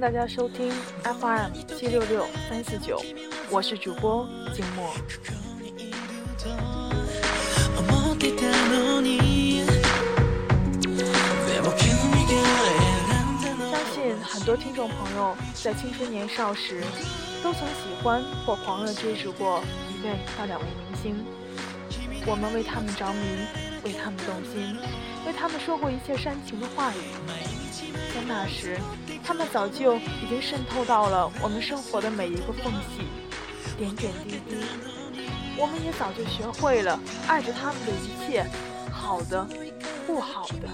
大家收听 FM 七六六三四九，我是主播静默。相信很多听众朋友在青春年少时，都曾喜欢或狂热追逐过一位到两位明星。我们为他们着迷，为他们动心，为他们说过一切煽情的话语。在那时，他们早就已经渗透到了我们生活的每一个缝隙，点点滴滴。我们也早就学会了爱着他们的一切，好的，不好的。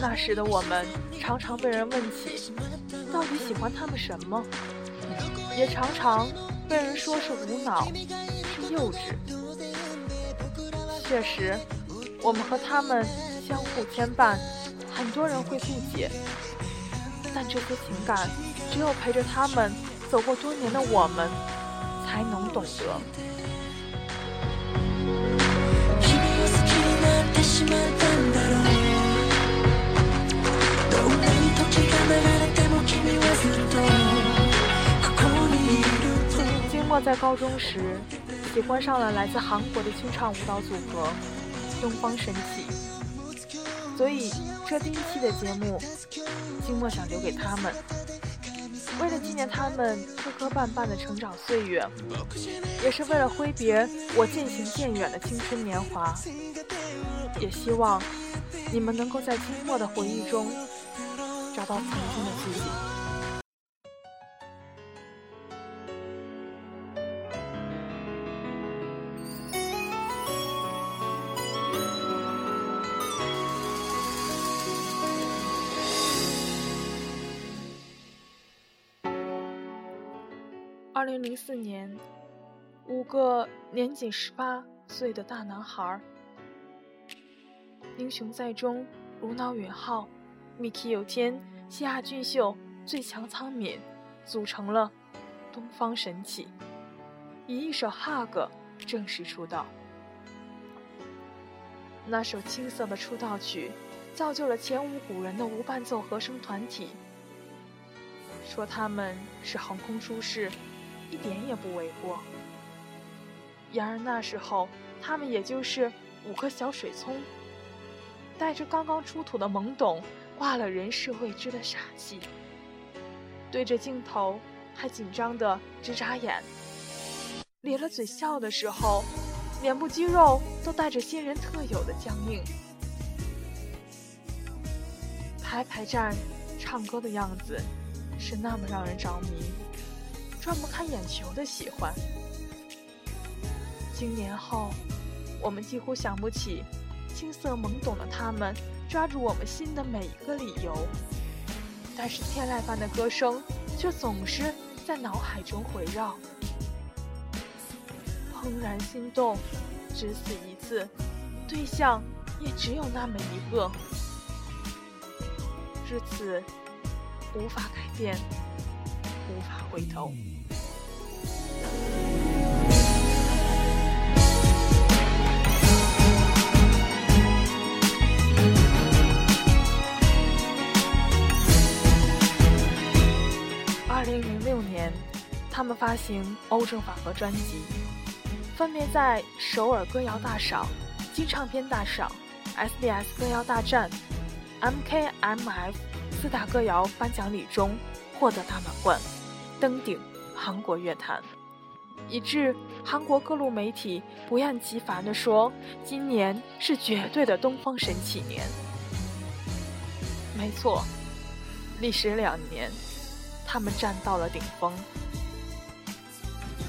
那时的我们，常常被人问起，到底喜欢他们什么？也常常被人说是无脑。是幼稚，确实，我们和他们相互牵绊，很多人会不解，但这些情感，只有陪着他们走过多年的我们，才能懂得。经过在高中时。喜欢上了来自韩国的清唱舞蹈组合东方神起，所以这第一期的节目，静默想留给他们，为了纪念他们磕磕绊绊的成长岁月，也是为了挥别我渐行渐远的青春年华，也希望你们能够在静默的回忆中找到曾经的自己。二零零四年，五个年仅十八岁的大男孩，英雄在中，无脑允浩，Miki 有天，西亚俊秀，最强苍敏，组成了东方神起，以一首《Hug》正式出道。那首青涩的出道曲，造就了前无古人的无伴奏和声团体。说他们是横空出世。一点也不为过。然而那时候，他们也就是五颗小水葱，带着刚刚出土的懵懂，挂了人世未知的傻气，对着镜头还紧张的直眨眼，咧了嘴笑的时候，脸部肌肉都带着新人特有的僵硬。排排站，唱歌的样子，是那么让人着迷。转不开眼球的喜欢。经年后，我们几乎想不起青涩懵懂的他们抓住我们心的每一个理由，但是天籁般的歌声却总是在脑海中回绕。怦然心动，只此一次，对象也只有那么一个。至此，无法改变，无法回头。二零零六年，他们发行欧正法和专辑，分别在首尔歌谣大赏、金唱片大赏、SBS 歌谣大战、MKMF 四大歌谣颁奖礼中获得大满贯，登顶。韩国乐坛。以致韩国各路媒体不厌其烦地说：“今年是绝对的东方神起年。”没错，历时两年，他们站到了顶峰。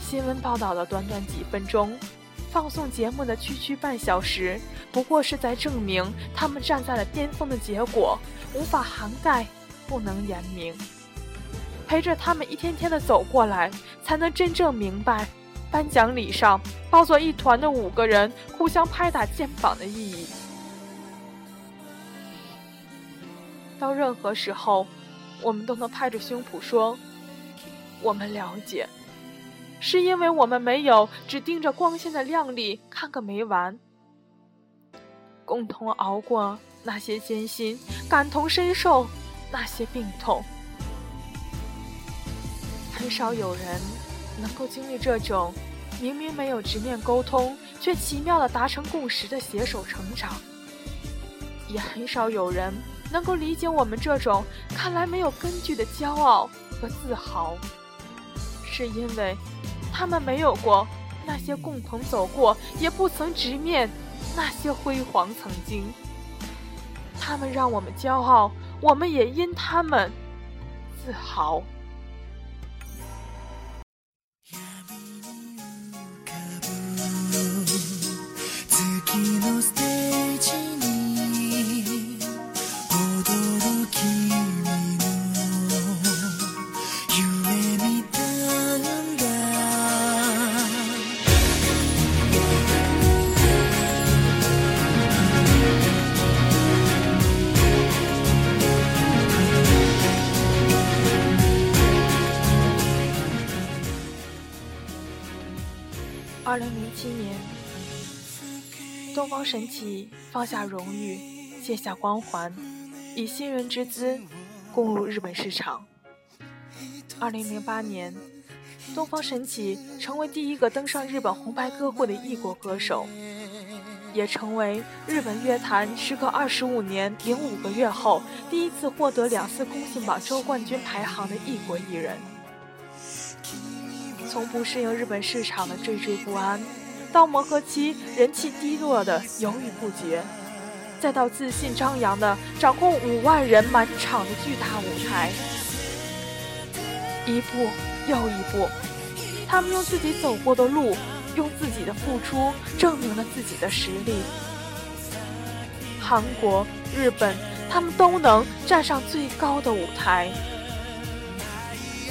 新闻报道的短短几分钟，放送节目的区区半小时，不过是在证明他们站在了巅峰的结果，无法涵盖，不能言明。陪着他们一天天的走过来，才能真正明白，颁奖礼上抱作一团的五个人互相拍打肩膀的意义。到任何时候，我们都能拍着胸脯说：“我们了解。”是因为我们没有只盯着光鲜的亮丽看个没完，共同熬过那些艰辛，感同身受那些病痛。很少有人能够经历这种明明没有直面沟通，却奇妙的达成共识的携手成长。也很少有人能够理解我们这种看来没有根据的骄傲和自豪，是因为他们没有过那些共同走过，也不曾直面那些辉煌曾经。他们让我们骄傲，我们也因他们自豪。二零零七年，东方神起放下荣誉，卸下光环，以新人之姿攻入日本市场。二零零八年，东方神起成为第一个登上日本红白歌会的异国歌手，也成为日本乐坛时隔二十五年零五个月后第一次获得两次公信榜周冠军排行的异国艺人。从不适应日本市场的惴惴不安，到磨合期人气低落的犹豫不决，再到自信张扬的掌控五万人满场的巨大舞台，一步又一步，他们用自己走过的路，用自己的付出证明了自己的实力。韩国、日本，他们都能站上最高的舞台。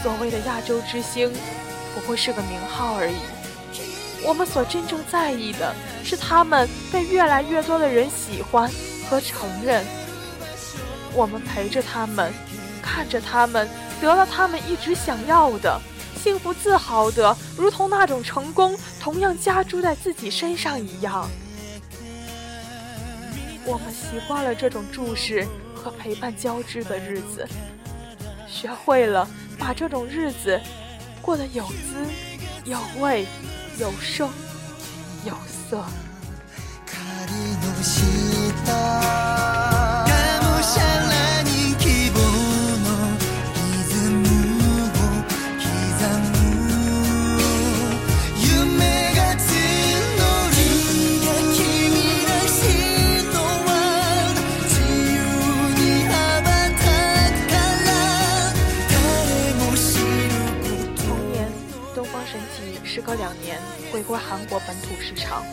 所谓的亚洲之星。不过是个名号而已。我们所真正在意的是，他们被越来越多的人喜欢和承认。我们陪着他们，看着他们得到他们一直想要的幸福，自豪的如同那种成功同样加诸在自己身上一样。我们习惯了这种注视和陪伴交织的日子，学会了把这种日子。过得有滋有味有声有色。回归韩国本土市场，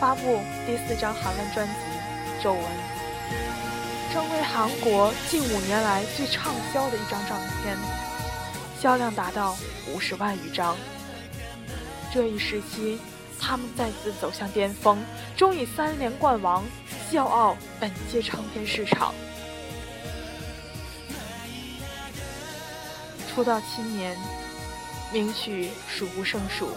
发布第四张韩文专辑《皱纹》，成为韩国近五年来最畅销的一张唱片，销量达到五十万余张。这一时期，他们再次走向巅峰，终以三连冠王笑傲本届唱片市场。出道七年，名曲数不胜数。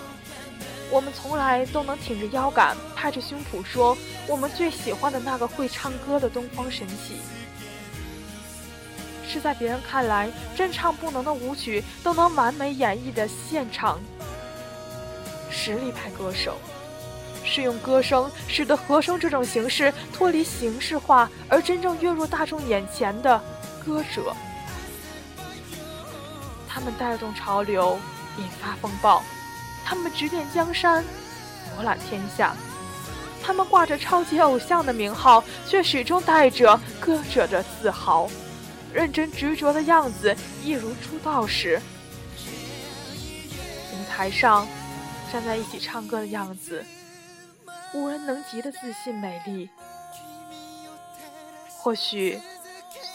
我们从来都能挺着腰杆，拍着胸脯说，我们最喜欢的那个会唱歌的东方神起，是在别人看来真唱不能的舞曲都能完美演绎的现场实力派歌手，是用歌声使得和声这种形式脱离形式化而真正跃入大众眼前的歌者。他们带动潮流，引发风暴。他们指点江山，博览天下。他们挂着超级偶像的名号，却始终带着歌者的自豪，认真执着的样子，一如出道时舞台上站在一起唱歌的样子，无人能及的自信美丽。或许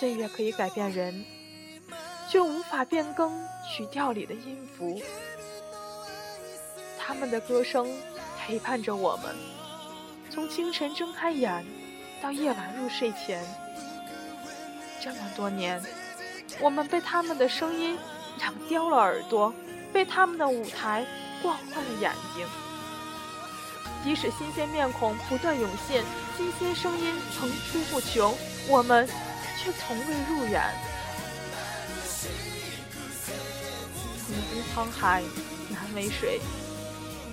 岁月可以改变人，却无法变更曲调里的音符。他们的歌声陪伴着我们，从清晨睁开眼到夜晚入睡前。这么多年，我们被他们的声音养刁了耳朵，被他们的舞台惯坏了眼睛。即使新鲜面孔不断涌现，新鲜声音层出不穷，我们却从未入眼。曾经沧海难为水，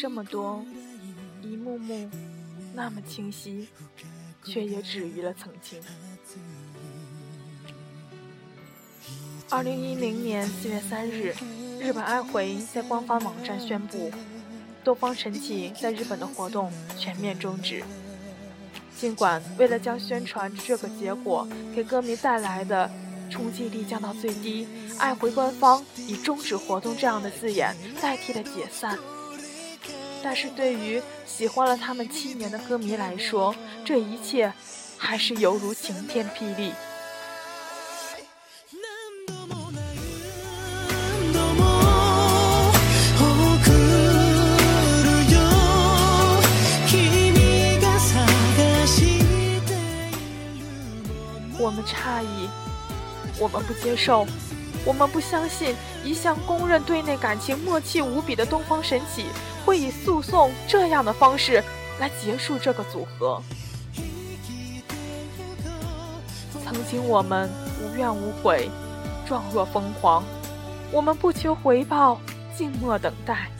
这么多，一幕幕那么清晰，却也止于了曾经。二零一零年四月三日，日本爱回在官方网站宣布，东方神起在日本的活动全面终止。尽管为了将宣传这个结果给歌迷带来的冲击力降到最低，爱回官方以“终止活动”这样的字眼代替了解散。但是对于喜欢了他们七年的歌迷来说，这一切还是犹如晴天霹雳。我们诧异，我们不接受。我们不相信，一向公认队内感情默契无比的东方神起，会以诉讼这样的方式来结束这个组合。曾经我们无怨无悔，状若疯狂，我们不求回报，静默等待。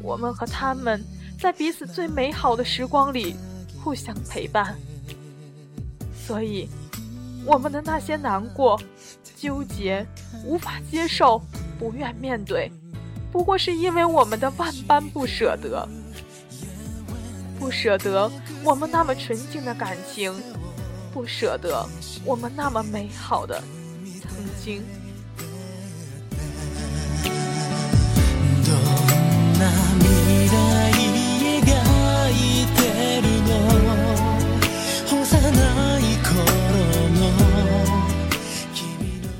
我们和他们在彼此最美好的时光里互相陪伴，所以我们的那些难过。纠结，无法接受，不愿面对，不过是因为我们的万般不舍得，不舍得我们那么纯净的感情，不舍得我们那么美好的曾经。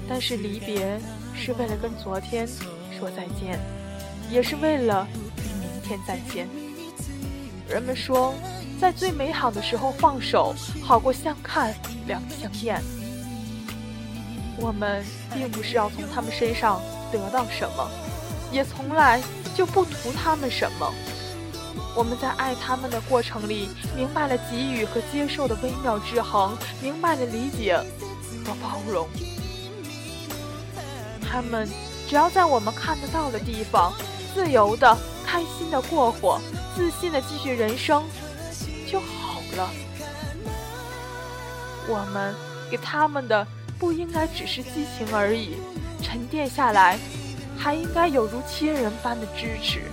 但是离别，是为了跟昨天说再见，也是为了与明天再见。人们说，在最美好的时候放手，好过相看两相厌。我们并不是要从他们身上得到什么，也从来就不图他们什么。我们在爱他们的过程里，明白了给予和接受的微妙制衡，明白了理解和包容。他们只要在我们看得到的地方，自由的、开心的过活，自信的继续人生，就好了。我们给他们的不应该只是激情而已，沉淀下来，还应该有如亲人般的支持。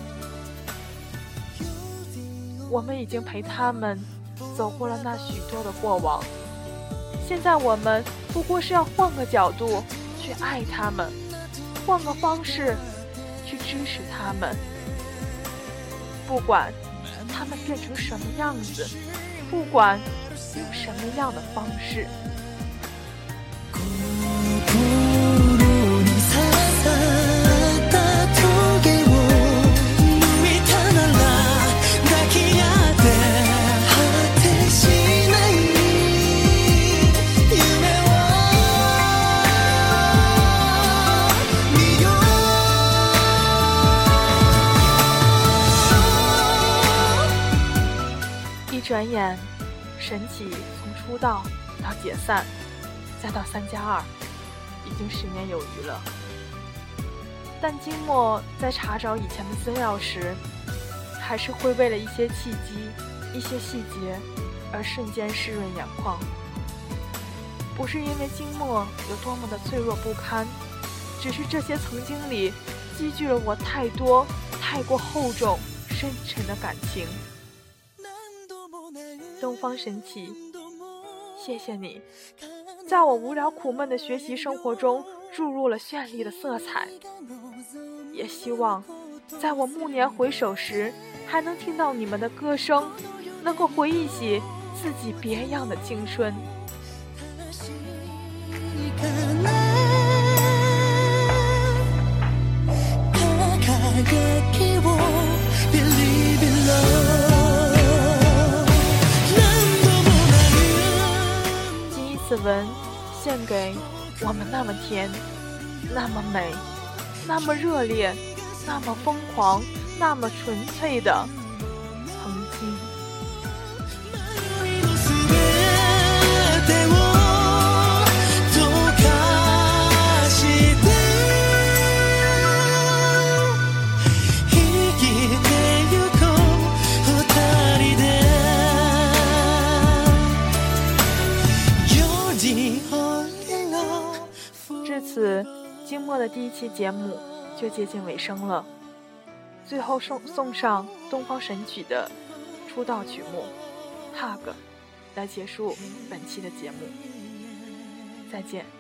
我们已经陪他们走过了那许多的过往，现在我们不过是要换个角度去爱他们。换个方式支持他们，不管他们变成什么样子，不管用什么样的方式。转眼，神起从出道到解散，再到三加二，已经十年有余了。但金墨在查找以前的资料时，还是会为了一些契机、一些细节而瞬间湿润眼眶。不是因为金墨有多么的脆弱不堪，只是这些曾经里积聚了我太多、太过厚重、深沉的感情。东方神奇，谢谢你，在我无聊苦闷的学习生活中注入了绚丽的色彩。也希望在我暮年回首时，还能听到你们的歌声，能够回忆起自己别样的青春。那么甜、那么美、那么热烈、那么疯狂、那么纯粹的。静默的第一期节目就接近尾声了，最后送送上东方神曲的出道曲目《Hug》，来结束本期的节目。再见。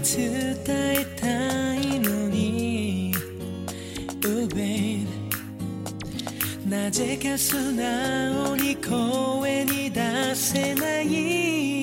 伝えたいのに。Oh babe なぜか素直に声に出せない。